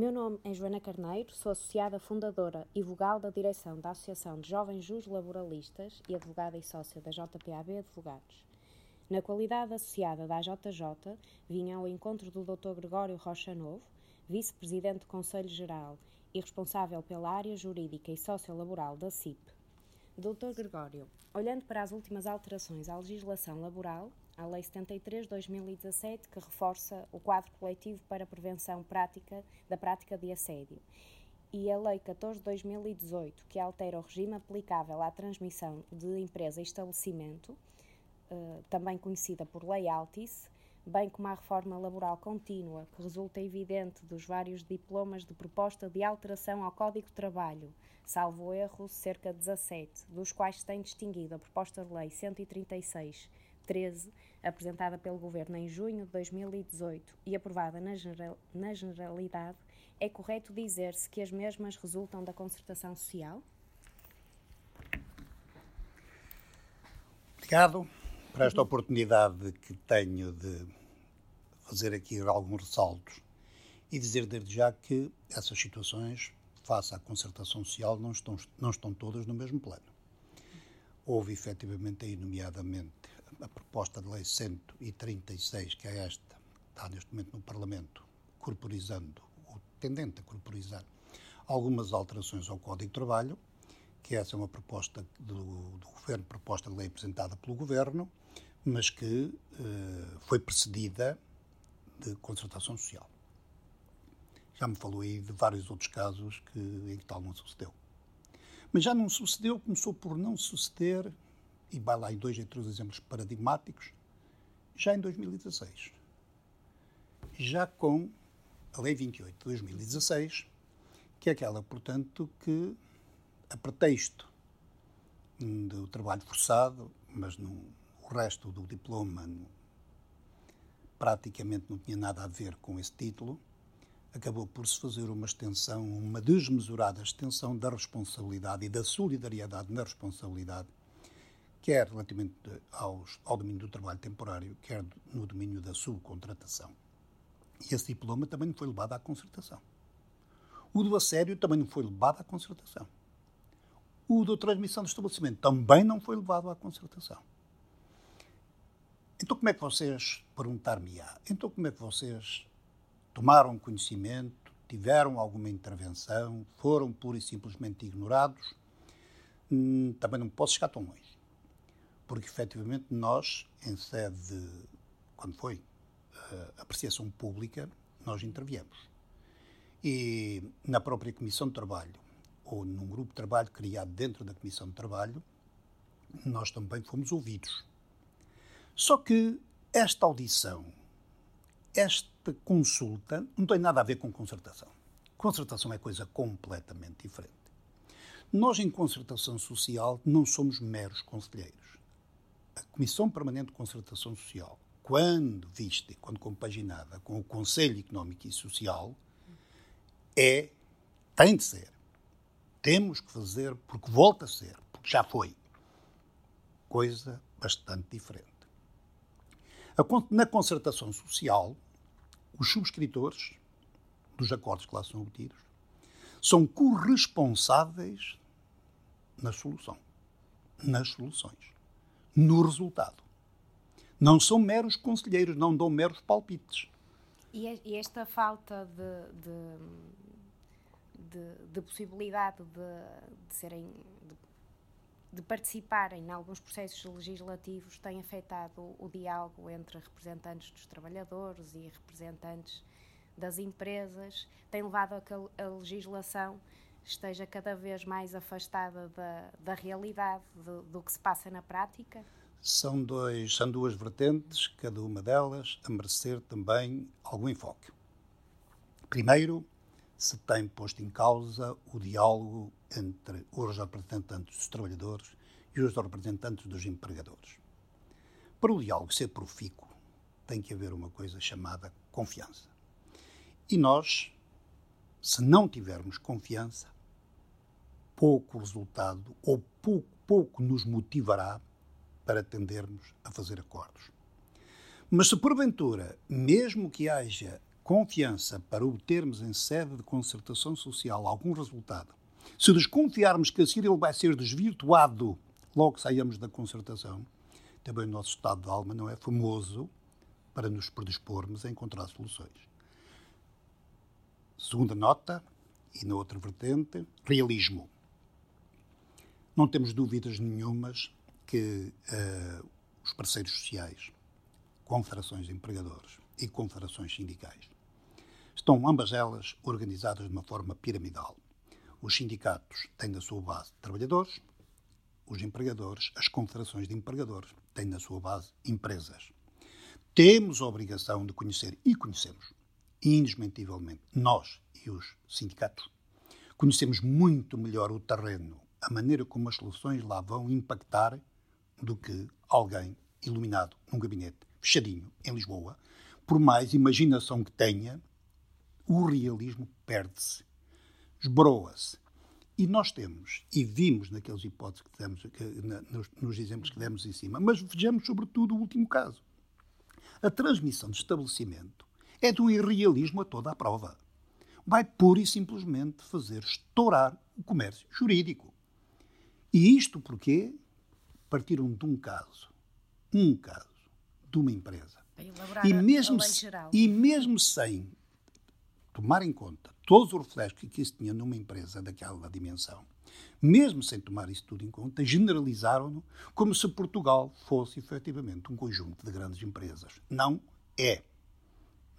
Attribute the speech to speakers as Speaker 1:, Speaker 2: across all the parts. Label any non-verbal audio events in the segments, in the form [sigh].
Speaker 1: meu nome é Joana Carneiro, sou associada fundadora e vogal da direção da Associação de Jovens Jus Laboralistas e advogada e sócia da JPAB Advogados. Na qualidade associada da AJJ, vim ao encontro do Dr. Gregório Rocha Novo, vice-presidente do Conselho Geral e responsável pela área jurídica e sociolaboral da CIP. Dr. Gregório, olhando para as últimas alterações à legislação laboral, a Lei 73/2017, que reforça o quadro coletivo para a prevenção prática da prática de assédio, e a Lei 14/2018, que altera o regime aplicável à transmissão de empresa e estabelecimento, eh, também conhecida por Lei Altice, bem como a reforma laboral contínua, que resulta evidente dos vários diplomas de proposta de alteração ao Código de Trabalho, salvo erro, cerca de 17, dos quais se tem distinguido a proposta de lei 136 13, apresentada pelo Governo em junho de 2018 e aprovada na, na Generalidade, é correto dizer-se que as mesmas resultam da concertação social?
Speaker 2: Obrigado por esta oportunidade que tenho de fazer aqui alguns ressaltos e dizer desde já que essas situações, face à concertação social, não estão, não estão todas no mesmo plano. Houve efetivamente aí, nomeadamente, a proposta de lei 136, que é esta, está neste momento no Parlamento, corporizando, ou tendente a corporizar, algumas alterações ao Código de Trabalho, que essa é uma proposta do, do Governo, proposta de lei apresentada pelo Governo, mas que eh, foi precedida de concertação social. Já me falou aí de vários outros casos que, em que tal não sucedeu. Mas já não sucedeu, começou por não suceder e vai lá em dois ou três exemplos paradigmáticos, já em 2016. Já com a Lei 28 de 2016, que é aquela, portanto, que, a pretexto do trabalho forçado, mas no, o resto do diploma no, praticamente não tinha nada a ver com esse título, acabou por se fazer uma extensão, uma desmesurada extensão da responsabilidade e da solidariedade na responsabilidade quer relativamente aos, ao domínio do trabalho temporário, quer no domínio da subcontratação. E esse diploma também não foi levado à concertação. O do assédio também não foi levado à concertação. O da transmissão do estabelecimento também não foi levado à concertação. Então, como é que vocês, perguntar-me-á, então como é que vocês tomaram conhecimento, tiveram alguma intervenção, foram pura e simplesmente ignorados? Hum, também não posso chegar tão longe porque efetivamente nós, em sede, de, quando foi uh, apreciação pública, nós interviemos. E na própria Comissão de Trabalho, ou num grupo de trabalho criado dentro da Comissão de Trabalho, nós também fomos ouvidos. Só que esta audição, esta consulta, não tem nada a ver com concertação. Concertação é coisa completamente diferente. Nós, em concertação social, não somos meros conselheiros a Comissão Permanente de Concertação Social, quando vista, quando compaginada com o Conselho Económico e Social, é, tem de ser. Temos que fazer, porque volta a ser, porque já foi. Coisa bastante diferente. Na concertação social, os subscritores dos acordos que lá são obtidos são corresponsáveis na solução, nas soluções no resultado. Não são meros conselheiros, não dão meros palpites.
Speaker 1: E esta falta de, de, de, de possibilidade de, serem. De, participarem em alguns processos legislativos tem afetado o, diálogo entre representantes dos trabalhadores e representantes das empresas, tem levado a que a legislação esteja cada vez mais afastada da, da realidade, do, do que se passa na prática?
Speaker 2: São, dois, são duas vertentes, cada uma delas a merecer também algum enfoque. Primeiro, se tem posto em causa o diálogo entre os representantes dos trabalhadores e os representantes dos empregadores. Para o diálogo ser profícuo, tem que haver uma coisa chamada confiança. E nós, se não tivermos confiança, pouco resultado ou pouco, pouco nos motivará para tendermos a fazer acordos. Mas se porventura, mesmo que haja confiança para obtermos em sede de concertação social algum resultado, se desconfiarmos que assim ele vai ser desvirtuado logo que saímos da concertação, também o nosso estado de alma não é famoso para nos predispormos a encontrar soluções. Segunda nota, e na outra vertente, realismo. Não temos dúvidas nenhumas que uh, os parceiros sociais, confederações de empregadores e confederações sindicais, estão ambas elas organizadas de uma forma piramidal. Os sindicatos têm na sua base trabalhadores, os empregadores, as confederações de empregadores, têm na sua base empresas. Temos a obrigação de conhecer, e conhecemos, indesmentivelmente, nós e os sindicatos, conhecemos muito melhor o terreno, a maneira como as soluções lá vão impactar, do que alguém iluminado num gabinete fechadinho em Lisboa, por mais imaginação que tenha, o realismo perde-se, esbroa-se. E nós temos, e vimos naquelas hipóteses que demos, que, na, nos, nos exemplos que demos em cima, mas vejamos sobretudo o último caso. A transmissão de estabelecimento é do irrealismo a toda a prova. Vai pura e simplesmente fazer estourar o comércio jurídico. E isto porque partiram de um caso, um caso, de uma empresa.
Speaker 1: E mesmo,
Speaker 2: e mesmo sem tomar em conta todos os reflexos que isso tinha numa empresa daquela dimensão, mesmo sem tomar isso tudo em conta, generalizaram-no como se Portugal fosse efetivamente um conjunto de grandes empresas. Não é.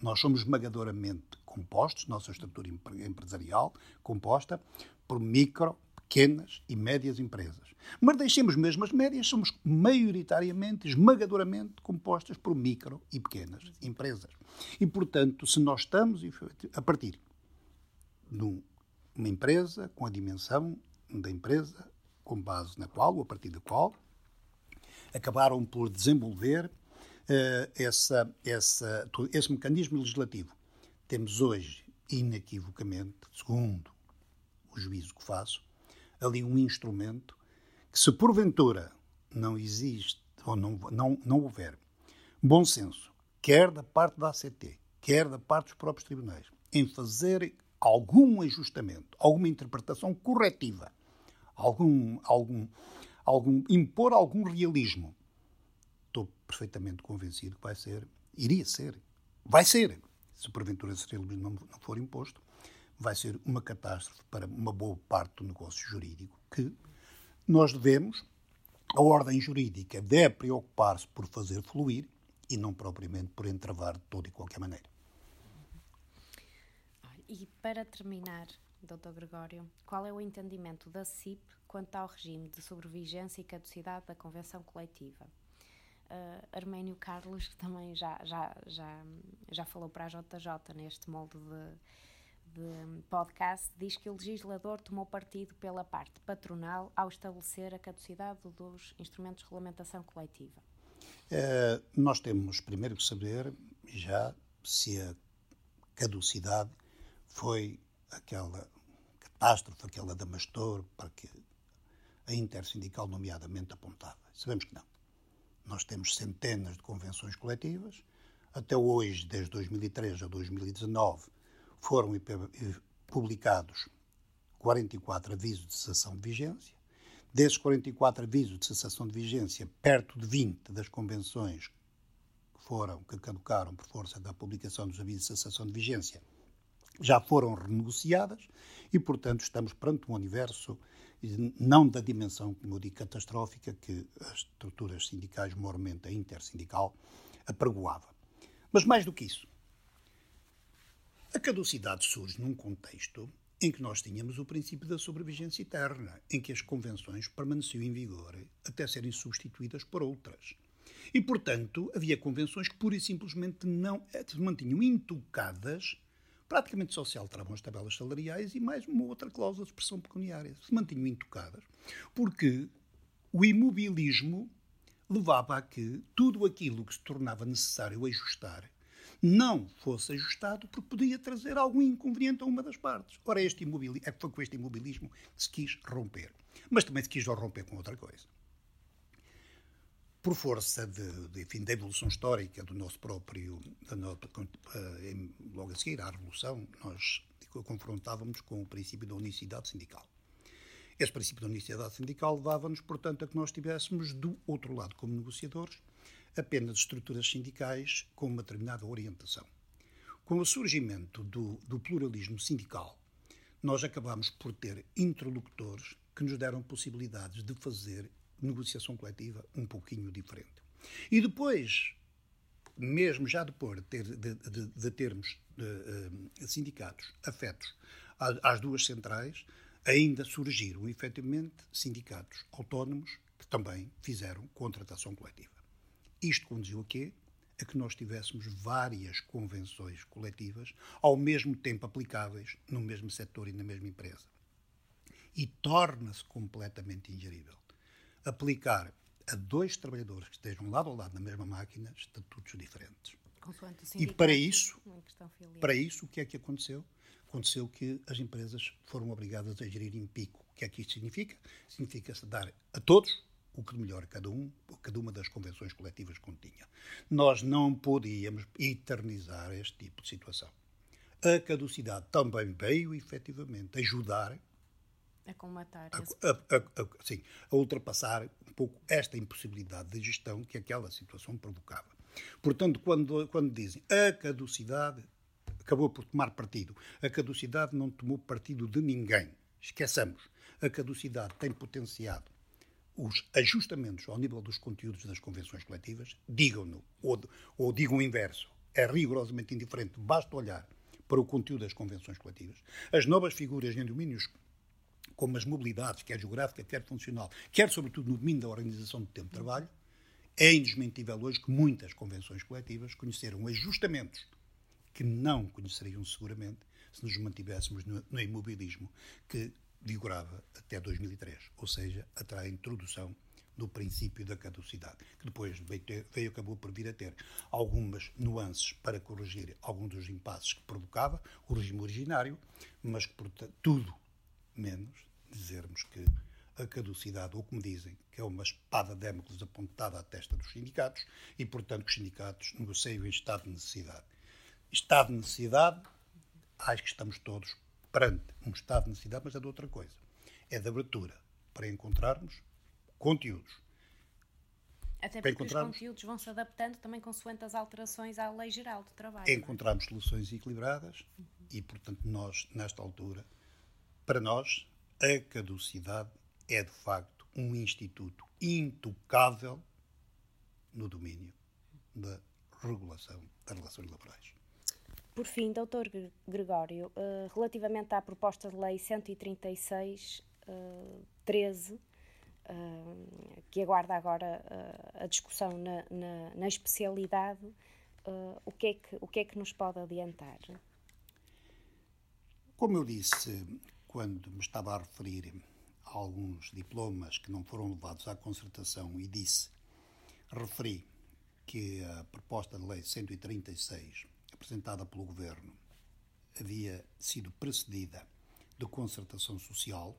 Speaker 2: Nós somos esmagadoramente compostos, nossa estrutura empresarial composta por micro, pequenas e médias empresas. Mas deixemos mesmo as médias, somos maioritariamente, esmagadoramente compostas por micro e pequenas empresas. E, portanto, se nós estamos a partir numa empresa com a dimensão da empresa com base na qual, ou a partir da qual, acabaram por desenvolver essa, essa, esse mecanismo legislativo. Temos hoje, inequivocamente, segundo o juízo que faço, ali um instrumento que, se porventura não existe ou não, não, não houver bom senso, quer da parte da ACT, quer da parte dos próprios tribunais, em fazer algum ajustamento, alguma interpretação corretiva, algum, algum, algum impor algum realismo, perfeitamente convencido que vai ser, iria ser, vai ser, se porventura esse realismo não, não for imposto, vai ser uma catástrofe para uma boa parte do negócio jurídico que nós devemos, a ordem jurídica deve preocupar-se por fazer fluir e não propriamente por entravar de toda e qualquer maneira.
Speaker 1: E para terminar, Dr. Gregório, qual é o entendimento da CIP quanto ao regime de sobrevigência e caducidade da Convenção Coletiva? Uh, Arménio Carlos, que também já, já, já, já falou para a JJ neste molde de, de podcast, diz que o legislador tomou partido pela parte patronal ao estabelecer a caducidade dos instrumentos de regulamentação coletiva.
Speaker 2: Uh, nós temos primeiro que saber já se a caducidade foi aquela catástrofe, aquela Damastor, para que a intersindical, nomeadamente, apontava. Sabemos que não. Nós temos centenas de convenções coletivas. Até hoje, desde 2003 a 2019, foram publicados 44 avisos de cessação de vigência. Desses 44 avisos de cessação de vigência, perto de 20 das convenções que foram, que caducaram por força da publicação dos avisos de cessação de vigência, já foram renegociadas e, portanto, estamos perante um universo não da dimensão, como eu digo, catastrófica que as estruturas sindicais, mormente a intersindical, apregoava. Mas mais do que isso, a caducidade surge num contexto em que nós tínhamos o princípio da sobrevivência eterna, em que as convenções permaneciam em vigor até serem substituídas por outras. E, portanto, havia convenções que pura e simplesmente não se mantinham intocadas praticamente só se alteravam as tabelas salariais e mais uma outra cláusula de expressão pecuniária. Se mantinham intocadas, porque o imobilismo levava a que tudo aquilo que se tornava necessário ajustar não fosse ajustado porque podia trazer algum inconveniente a uma das partes. Ora, este imobilismo, é foi com este imobilismo que se quis romper. Mas também se quis romper com outra coisa. Por força de, de, enfim, da evolução histórica do nosso próprio, da nossa, eh, logo a seguir à Revolução, nós confrontávamos com o princípio da unicidade sindical. Esse princípio da unicidade sindical levava-nos, portanto, a que nós tivéssemos do outro lado, como negociadores, apenas estruturas sindicais com uma determinada orientação. Com o surgimento do, do pluralismo sindical, nós acabamos por ter interlocutores que nos deram possibilidades de fazer negociação coletiva um pouquinho diferente. E depois, mesmo já depois de, ter, de, de, de termos de, uh, sindicatos afetos às duas centrais, ainda surgiram efetivamente sindicatos autónomos que também fizeram contratação coletiva. Isto conduziu a quê? A que nós tivéssemos várias convenções coletivas ao mesmo tempo aplicáveis no mesmo setor e na mesma empresa. E torna-se completamente ingerível aplicar a dois trabalhadores que estejam lado a lado na mesma máquina estatutos diferentes. E para isso, para isso, o que é que aconteceu? Aconteceu que as empresas foram obrigadas a gerir em pico. O que é que isto significa? Significa-se dar a todos o que de melhor cada um, cada uma das convenções coletivas continha. Nós não podíamos eternizar este tipo de situação. A caducidade também veio, efetivamente, ajudar
Speaker 1: a comatar.
Speaker 2: A, a, a, sim, a ultrapassar um pouco esta impossibilidade de gestão que aquela situação provocava. Portanto, quando, quando dizem a caducidade acabou por tomar partido, a caducidade não tomou partido de ninguém. Esqueçamos, a caducidade tem potenciado os ajustamentos ao nível dos conteúdos das convenções coletivas, digam-no, ou, ou digam o inverso, é rigorosamente indiferente, basta olhar para o conteúdo das convenções coletivas. As novas figuras em domínios como as mobilidades, quer geográfica, quer funcional, quer sobretudo no domínio da organização do tempo de trabalho, é indesmentível hoje que muitas convenções coletivas conheceram ajustamentos que não conheceriam seguramente se nos mantivéssemos no, imobilismo que vigorava até 2003, ou seja, até a introdução do princípio da caducidade, que depois veio, ter, veio, acabou por vir a ter algumas nuances para corrigir alguns dos impasses que provocava o regime originário, mas que, portanto, tudo menos dizermos que a caducidade, ou como dizem, que é uma espada de Damocles apontada à testa dos sindicatos e, portanto, que os sindicatos negociam em estado de necessidade. Estado de necessidade, acho que estamos todos perante um estado de necessidade, mas é de outra coisa. É de abertura para encontrarmos conteúdos.
Speaker 1: Até porque encontrarmos, os conteúdos vão se adaptando também consoante as alterações à lei geral do trabalho. É?
Speaker 2: Encontrarmos é? soluções equilibradas uhum. e, portanto, nós, nesta altura, para nós, a caducidade é, de facto, um instituto intocável no domínio da regulação das relações laborais.
Speaker 1: Por fim, doutor Gregório, eh, relativamente à proposta de lei 136, 13, eh, eh, que aguarda agora a discussão na, na, na especialidade, o que, é que, o que é que nos pode adiantar?
Speaker 2: Como eu disse quando me estava a referir a alguns diplomas que não foram levados à concertação e disse, referi que a proposta de lei 136, apresentada pelo Governo, havia sido precedida de concertação social,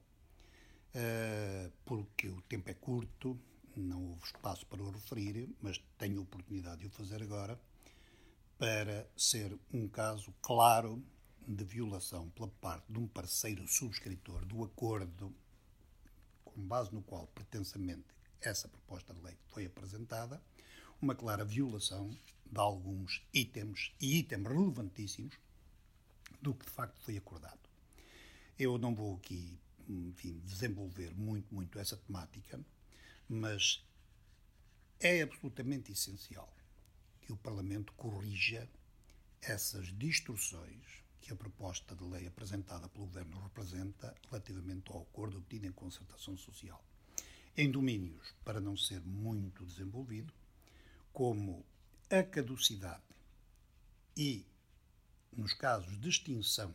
Speaker 2: eh, porque o tempo é curto, não houve espaço para o referir, mas tenho a oportunidade de o fazer agora, para ser um caso claro de violação pela parte de um parceiro subscritor do acordo com base no qual pretensamente essa proposta de lei foi apresentada, uma clara violação de alguns itens e itens relevantíssimos do que de facto foi acordado. Eu não vou aqui, enfim, desenvolver muito, muito essa temática, mas é absolutamente essencial que o Parlamento corrija essas distorções que a proposta de lei apresentada pelo Governo representa relativamente ao acordo obtido em concertação social. Em domínios, para não ser muito desenvolvido, como a caducidade e, nos casos de extinção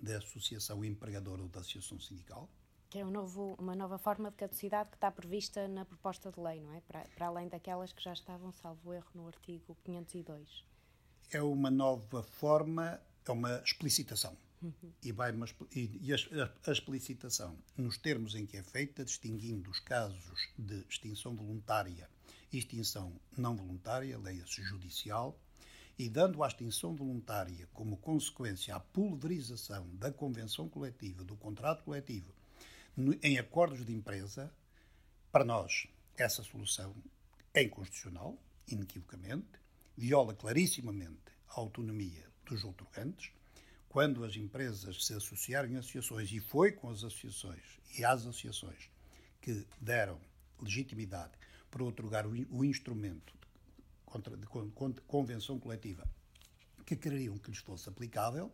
Speaker 2: da associação empregadora ou da associação sindical,
Speaker 1: que é um novo, uma nova forma de caducidade que está prevista na proposta de lei, não é? Para, para além daquelas que já estavam, salvo erro, no artigo 502.
Speaker 2: É uma nova forma é uma explicitação. Uhum. E, vai uma, e, e a, a, explicitação, nos termos em que é feita, distinguindo os casos de extinção voluntária extinção não voluntária, leia-se judicial, e dando a extinção voluntária como consequência a pulverização da convenção coletiva, do contrato coletivo, em acordos de empresa, para nós essa solução é inconstitucional, inequivocamente, viola clarissimamente a autonomia dos outorgantes, quando as empresas se associaram em associações, e foi com as associações e as associações que deram legitimidade para otorgar o, instrumento de convenção coletiva que queriam que lhes fosse aplicável,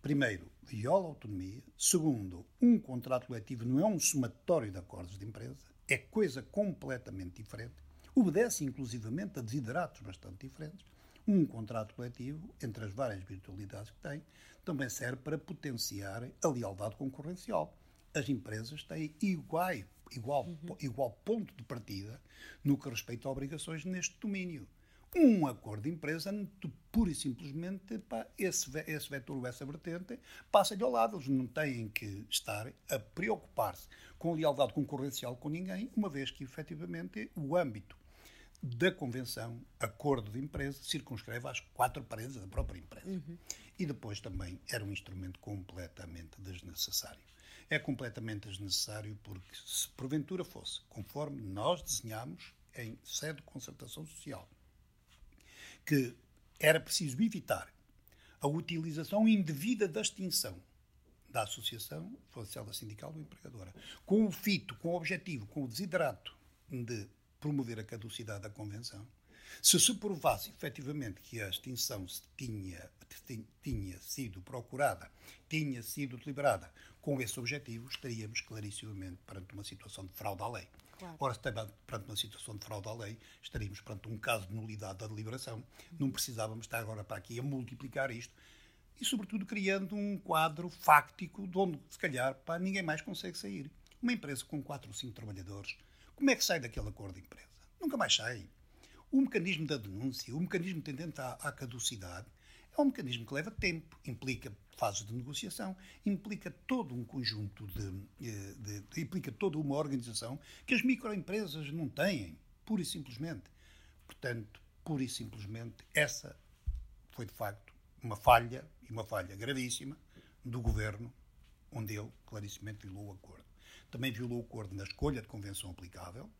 Speaker 2: primeiro, viola a autonomia, segundo, um contrato coletivo não é um somatório de acordos de empresa, é coisa completamente diferente, obedece inclusivamente a desideratos bastante diferentes. Um contrato coletivo, entre as várias virtualidades que tem, também serve para potenciar a lealdade concorrencial. As empresas têm igual, igual, uhum. igual ponto de partida no que respeita a obrigações neste domínio. Um acordo de empresa, pura e simplesmente, pá, esse, esse vetor ou essa vertente passa-lhe ao lado. Eles não têm que estar a preocupar-se com lealdade concorrencial com ninguém, uma vez que, efetivamente, o âmbito da convenção, acordo de empresa, circunscreve às quatro paredes da própria empresa. Uhum. E depois também era um instrumento completamente desnecessário. É completamente desnecessário porque, se porventura fosse conforme nós desenhámos em sede de concertação social, que era preciso evitar a utilização indevida da extinção da Associação Social Sindical ou Empregadora, com o fito, com o objetivo, com o desiderato de promover a caducidade da Convenção, se se provasse efetivamente que a extinção tinha, tinha sido procurada, tinha sido deliberada com esse objetivo, estaríamos clarissimamente perante uma situação de fraude à lei. Claro. Ora, se perante uma situação de fraude à lei, estaríamos perante um caso de nulidade da deliberação. Não precisávamos estar agora para aqui a multiplicar isto e, sobretudo, criando um quadro fáctico de onde, se calhar, pá, ninguém mais consegue sair. Uma empresa com quatro ou cinco trabalhadores, como é que sai daquele acordo de empresa? Nunca mais sai. O mecanismo da denúncia, o mecanismo tendente à, à caducidade, é um mecanismo que leva tempo, implica fases de negociação, implica todo um conjunto de, eh, de, de, implica toda uma organização que as microempresas não têm, pura e simplesmente. Portanto, pura e simplesmente, essa foi de facto uma falha, e uma falha gravíssima, do governo, onde ele clarissimamente violou o acordo. Também violou o acordo na escolha de convenção aplicável,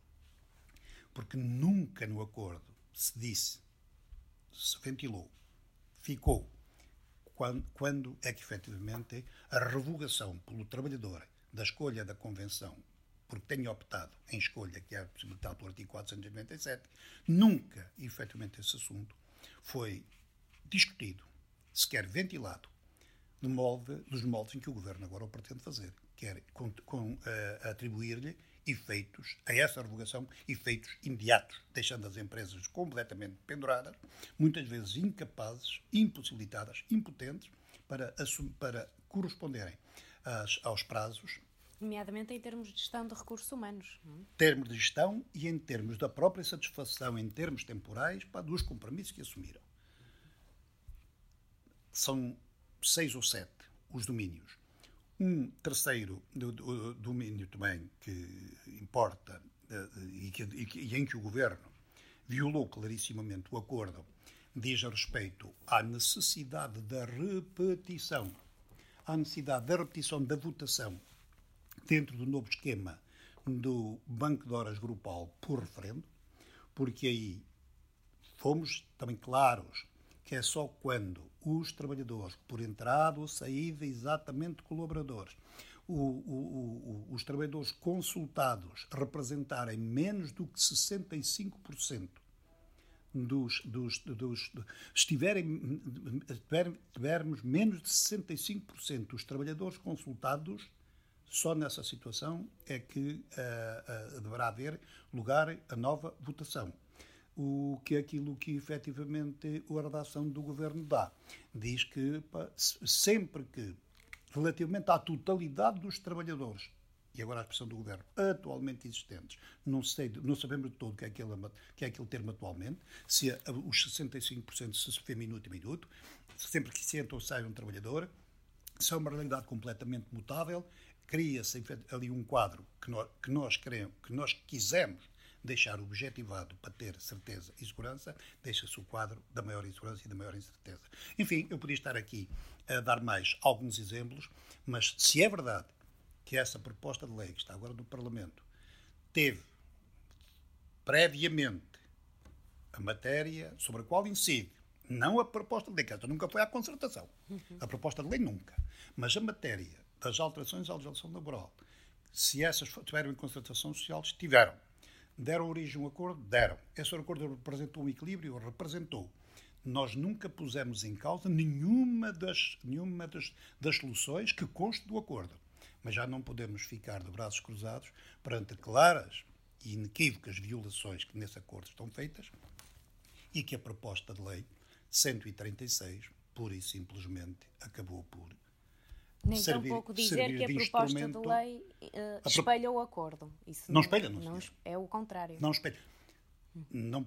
Speaker 2: porque nunca no acordo se disse, se ventilou, ficou, quando, quando é que efetivamente a revogação pelo trabalhador da escolha da convenção, porque tenha optado em escolha, que é possibilitado pelo artigo 497, nunca, efetivamente, esse assunto foi discutido, sequer ventilado, de molde, dos moldes em que o Governo agora o pretende fazer, quer com, com uh, atribuir-lhe efeitos, a essa revogação, efeitos imediatos, deixando as empresas completamente penduradas, muitas vezes incapazes, impossibilitadas, impotentes para, para corresponderem às, aos prazos.
Speaker 1: Nomeadamente em termos de gestão de recursos humanos.
Speaker 2: Em termos de gestão e em termos da própria satisfação, em termos temporais, para, dos compromissos que assumiram. São seis ou sete os domínios um terceiro do, do, domínio também que importa eh, e, que, e, em que o governo violou clarissimamente o acordo diz respeito à necessidade da repetição, à necessidade da repetição da votação dentro do novo esquema do Banco de Horas Grupal por referendo, porque aí fomos também claros que é só quando os trabalhadores, por entrada ou saída exatamente colaboradores, o, o, o, os trabalhadores consultados representarem menos do que 65% dos, dos, dos, estiverem, tivermos menos de 65% dos trabalhadores consultados, só nessa situação é que uh, uh, deverá haver lugar a nova votação o que é aquilo que efetivamente a redação do governo dá. Diz que pá, sempre que, relativamente à totalidade dos trabalhadores, e agora a expressão do governo, atualmente existentes, não, sei, não sabemos de todo o que é aquele, que é aquele termo atualmente, se os 65% se vê minuto a minuto, sempre que se entra ou sai um trabalhador, se é uma realidade completamente mutável, cria-se ali um quadro que nós, que nós queremos, que nós quisemos deixar objetivado para ter certeza e segurança, deixa-se o quadro da maior insegurança e da maior incerteza. Enfim, eu podia estar aqui a dar mais alguns exemplos, mas se é verdade que essa proposta de lei que está agora no Parlamento teve previamente a matéria sobre a qual incide, não a proposta de lei, que esta nunca foi à concertação, a proposta de lei nunca, mas a matéria das alterações à legislação laboral, se essas tiveram em concertação social, estiveram. Deram origem a um acordo? Deram. Esse acordo representou um equilíbrio? Representou. Nós nunca pusemos em causa nenhuma das, nenhuma das, das soluções que conste do acordo. Mas já não podemos ficar de braços cruzados perante claras e inequívocas violações que nesse acordo estão feitas e que a proposta de lei 136, pura e simplesmente, acabou por
Speaker 1: nem servir, pouco dizer que a proposta de lei uh, espelha o acordo.
Speaker 2: Isso não, não espelha, não, não
Speaker 1: É o contrário.
Speaker 2: Não espelha. Não,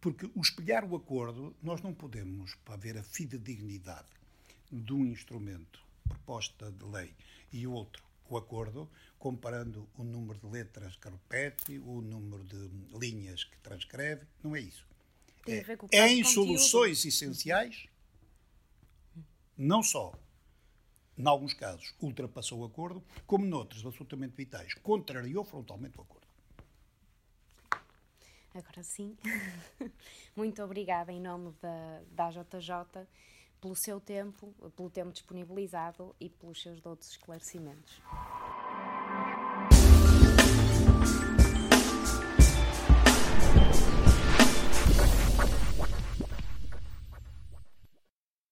Speaker 2: porque o espelhar o acordo, nós não podemos, para ver a fidedignidade de um instrumento, proposta de lei, e outro, o acordo, comparando o número de letras que repete, o número de linhas que transcreve, não é isso. É, em soluções essenciais, não só em alguns casos, ultrapassou o acordo, como noutros absolutamente vitais, contrariou frontalmente o acordo.
Speaker 1: Agora sim. [laughs] Muito obrigada em nome da, da JJ pelo seu tempo, pelo tempo disponibilizado e pelos seus outros esclarecimentos.